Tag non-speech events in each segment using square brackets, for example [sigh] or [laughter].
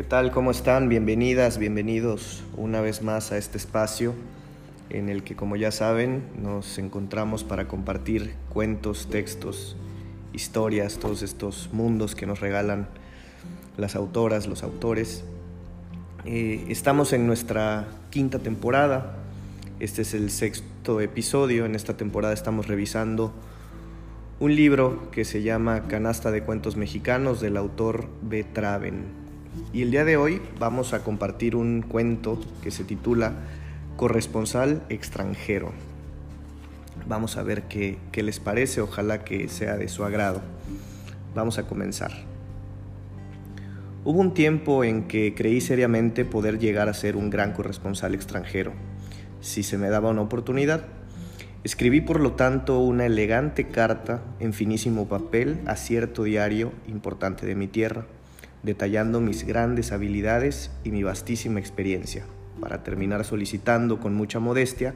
¿Qué tal? ¿Cómo están? Bienvenidas, bienvenidos una vez más a este espacio en el que, como ya saben, nos encontramos para compartir cuentos, textos, historias, todos estos mundos que nos regalan las autoras, los autores. Eh, estamos en nuestra quinta temporada, este es el sexto episodio, en esta temporada estamos revisando un libro que se llama Canasta de Cuentos Mexicanos del autor B. Y el día de hoy vamos a compartir un cuento que se titula Corresponsal extranjero. Vamos a ver qué, qué les parece, ojalá que sea de su agrado. Vamos a comenzar. Hubo un tiempo en que creí seriamente poder llegar a ser un gran corresponsal extranjero, si se me daba una oportunidad. Escribí por lo tanto una elegante carta en finísimo papel a cierto diario importante de mi tierra detallando mis grandes habilidades y mi vastísima experiencia, para terminar solicitando con mucha modestia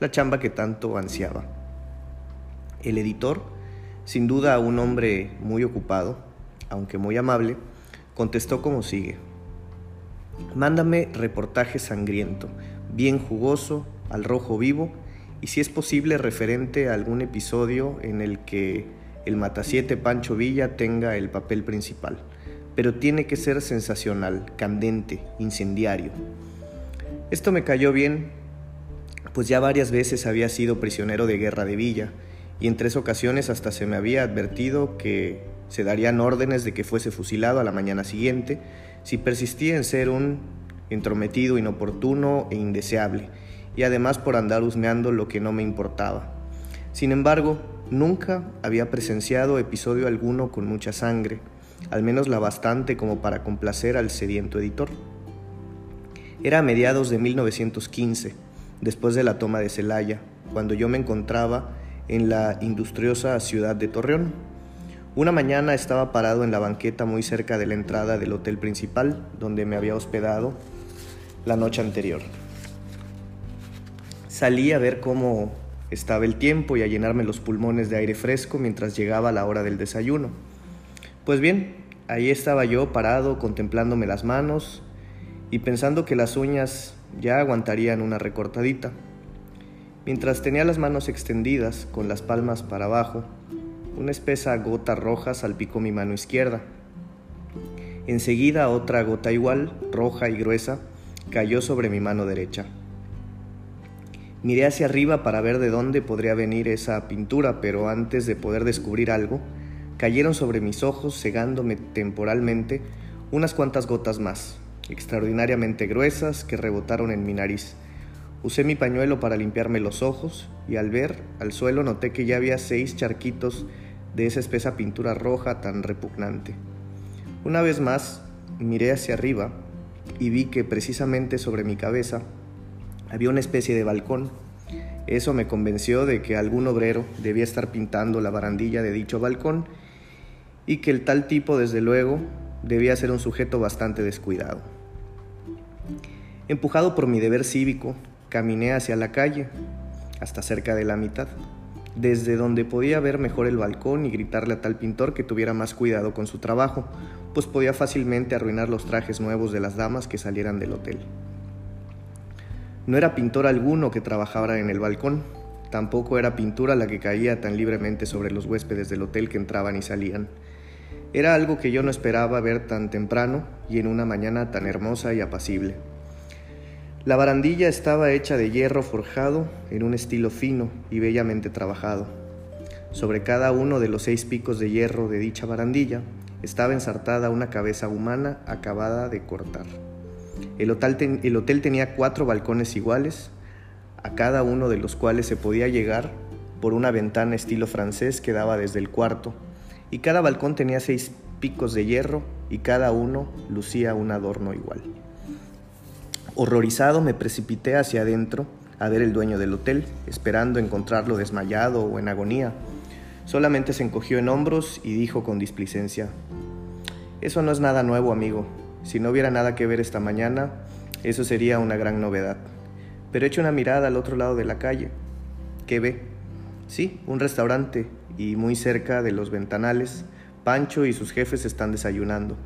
la chamba que tanto ansiaba. El editor, sin duda un hombre muy ocupado, aunque muy amable, contestó como sigue. Mándame reportaje sangriento, bien jugoso, al rojo vivo, y si es posible referente a algún episodio en el que el matasiete Pancho Villa tenga el papel principal pero tiene que ser sensacional, candente, incendiario. Esto me cayó bien, pues ya varias veces había sido prisionero de guerra de Villa, y en tres ocasiones hasta se me había advertido que se darían órdenes de que fuese fusilado a la mañana siguiente si persistía en ser un entrometido inoportuno e indeseable, y además por andar husmeando lo que no me importaba. Sin embargo, nunca había presenciado episodio alguno con mucha sangre, al menos la bastante como para complacer al sediento editor. Era a mediados de 1915, después de la toma de Celaya, cuando yo me encontraba en la industriosa ciudad de Torreón. Una mañana estaba parado en la banqueta muy cerca de la entrada del hotel principal, donde me había hospedado la noche anterior. Salí a ver cómo estaba el tiempo y a llenarme los pulmones de aire fresco mientras llegaba la hora del desayuno. Pues bien, ahí estaba yo parado contemplándome las manos y pensando que las uñas ya aguantarían una recortadita. Mientras tenía las manos extendidas con las palmas para abajo, una espesa gota roja salpicó mi mano izquierda. Enseguida otra gota igual, roja y gruesa, cayó sobre mi mano derecha. Miré hacia arriba para ver de dónde podría venir esa pintura, pero antes de poder descubrir algo, cayeron sobre mis ojos, cegándome temporalmente unas cuantas gotas más, extraordinariamente gruesas, que rebotaron en mi nariz. Usé mi pañuelo para limpiarme los ojos y al ver al suelo noté que ya había seis charquitos de esa espesa pintura roja tan repugnante. Una vez más miré hacia arriba y vi que precisamente sobre mi cabeza había una especie de balcón. Eso me convenció de que algún obrero debía estar pintando la barandilla de dicho balcón y que el tal tipo, desde luego, debía ser un sujeto bastante descuidado. Empujado por mi deber cívico, caminé hacia la calle, hasta cerca de la mitad, desde donde podía ver mejor el balcón y gritarle a tal pintor que tuviera más cuidado con su trabajo, pues podía fácilmente arruinar los trajes nuevos de las damas que salieran del hotel. No era pintor alguno que trabajara en el balcón, tampoco era pintura la que caía tan libremente sobre los huéspedes del hotel que entraban y salían. Era algo que yo no esperaba ver tan temprano y en una mañana tan hermosa y apacible. La barandilla estaba hecha de hierro forjado en un estilo fino y bellamente trabajado. Sobre cada uno de los seis picos de hierro de dicha barandilla estaba ensartada una cabeza humana acabada de cortar. El hotel, el hotel tenía cuatro balcones iguales, a cada uno de los cuales se podía llegar por una ventana estilo francés que daba desde el cuarto y cada balcón tenía seis picos de hierro y cada uno lucía un adorno igual. Horrorizado me precipité hacia adentro a ver el dueño del hotel, esperando encontrarlo desmayado o en agonía. Solamente se encogió en hombros y dijo con displicencia, Eso no es nada nuevo, amigo. Si no hubiera nada que ver esta mañana, eso sería una gran novedad. Pero eche una mirada al otro lado de la calle. ¿Qué ve? Sí, un restaurante, y muy cerca de los ventanales, Pancho y sus jefes están desayunando.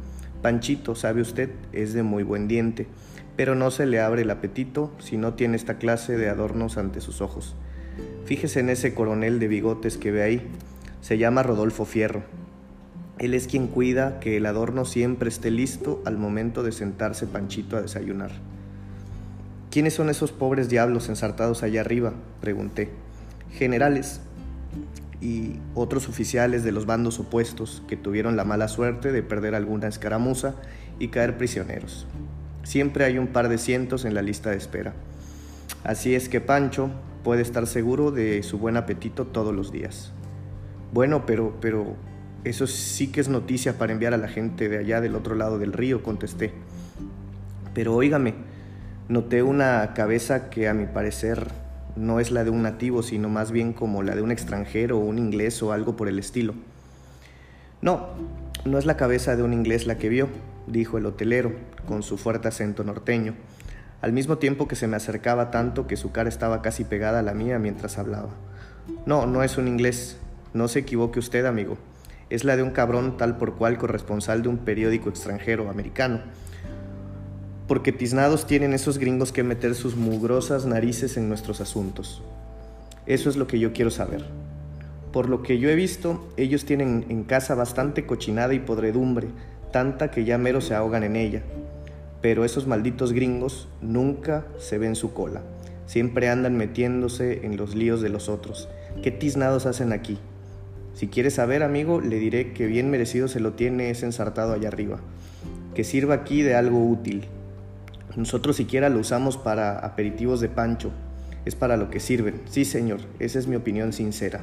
Panchito, sabe usted, es de muy buen diente, pero no se le abre el apetito si no tiene esta clase de adornos ante sus ojos. Fíjese en ese coronel de bigotes que ve ahí, se llama Rodolfo Fierro. Él es quien cuida que el adorno siempre esté listo al momento de sentarse Panchito a desayunar. ¿Quiénes son esos pobres diablos ensartados allá arriba? pregunté. Generales y otros oficiales de los bandos opuestos que tuvieron la mala suerte de perder alguna escaramuza y caer prisioneros. Siempre hay un par de cientos en la lista de espera. Así es que Pancho puede estar seguro de su buen apetito todos los días. Bueno, pero, pero, eso sí que es noticia para enviar a la gente de allá del otro lado del río, contesté. Pero óigame, noté una cabeza que a mi parecer no es la de un nativo, sino más bien como la de un extranjero o un inglés o algo por el estilo. No, no es la cabeza de un inglés la que vio, dijo el hotelero, con su fuerte acento norteño, al mismo tiempo que se me acercaba tanto que su cara estaba casi pegada a la mía mientras hablaba. No, no es un inglés, no se equivoque usted, amigo. Es la de un cabrón tal por cual corresponsal de un periódico extranjero americano, porque tiznados tienen esos gringos que meter sus mugrosas narices en nuestros asuntos. Eso es lo que yo quiero saber. Por lo que yo he visto, ellos tienen en casa bastante cochinada y podredumbre, tanta que ya mero se ahogan en ella. Pero esos malditos gringos nunca se ven su cola. Siempre andan metiéndose en los líos de los otros. ¿Qué tiznados hacen aquí? Si quieres saber, amigo, le diré que bien merecido se lo tiene ese ensartado allá arriba. Que sirva aquí de algo útil, nosotros siquiera lo usamos para aperitivos de pancho. Es para lo que sirven. Sí, señor, esa es mi opinión sincera.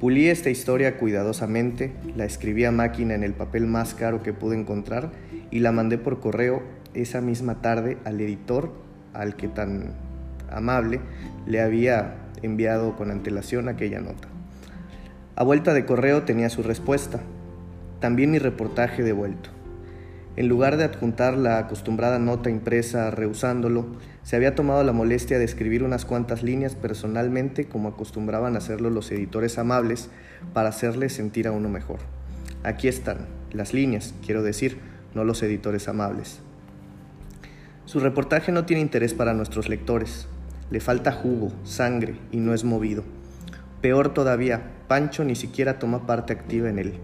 Pulí esta historia cuidadosamente, la escribí a máquina en el papel más caro que pude encontrar y la mandé por correo esa misma tarde al editor al que tan amable le había enviado con antelación aquella nota. A vuelta de correo tenía su respuesta, también mi reportaje devuelto. En lugar de adjuntar la acostumbrada nota impresa rehusándolo, se había tomado la molestia de escribir unas cuantas líneas personalmente como acostumbraban hacerlo los editores amables para hacerle sentir a uno mejor. Aquí están, las líneas, quiero decir, no los editores amables. Su reportaje no tiene interés para nuestros lectores. Le falta jugo, sangre y no es movido. Peor todavía, Pancho ni siquiera toma parte activa en él.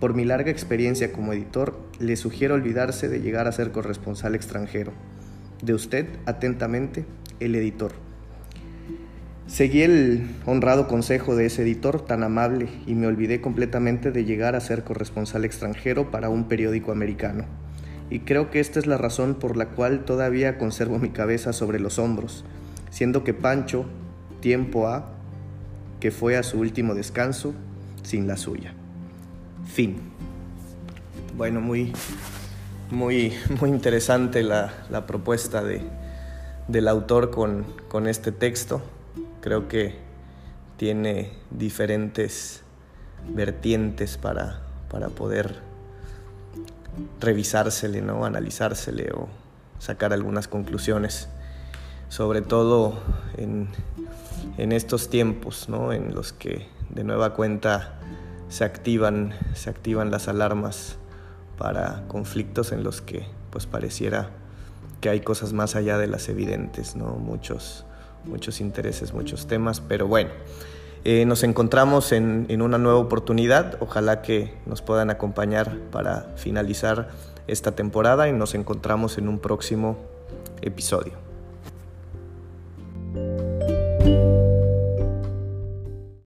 Por mi larga experiencia como editor, le sugiero olvidarse de llegar a ser corresponsal extranjero. De usted, atentamente, el editor. Seguí el honrado consejo de ese editor tan amable y me olvidé completamente de llegar a ser corresponsal extranjero para un periódico americano. Y creo que esta es la razón por la cual todavía conservo mi cabeza sobre los hombros, siendo que Pancho, tiempo ha, que fue a su último descanso, sin la suya. Fin. Bueno, muy, muy, [laughs] muy interesante la, propuesta de, del autor con, este texto. Creo que tiene diferentes vertientes para, para poder revisársele, ¿no? analizársele o sacar algunas conclusiones, sobre todo en, en estos tiempos ¿no? en los que de nueva cuenta se activan, se activan las alarmas para conflictos en los que pues pareciera que hay cosas más allá de las evidentes, ¿no? Muchos, muchos intereses, muchos temas, pero bueno, eh, nos encontramos en, en una nueva oportunidad, ojalá que nos puedan acompañar para finalizar esta temporada y nos encontramos en un próximo episodio.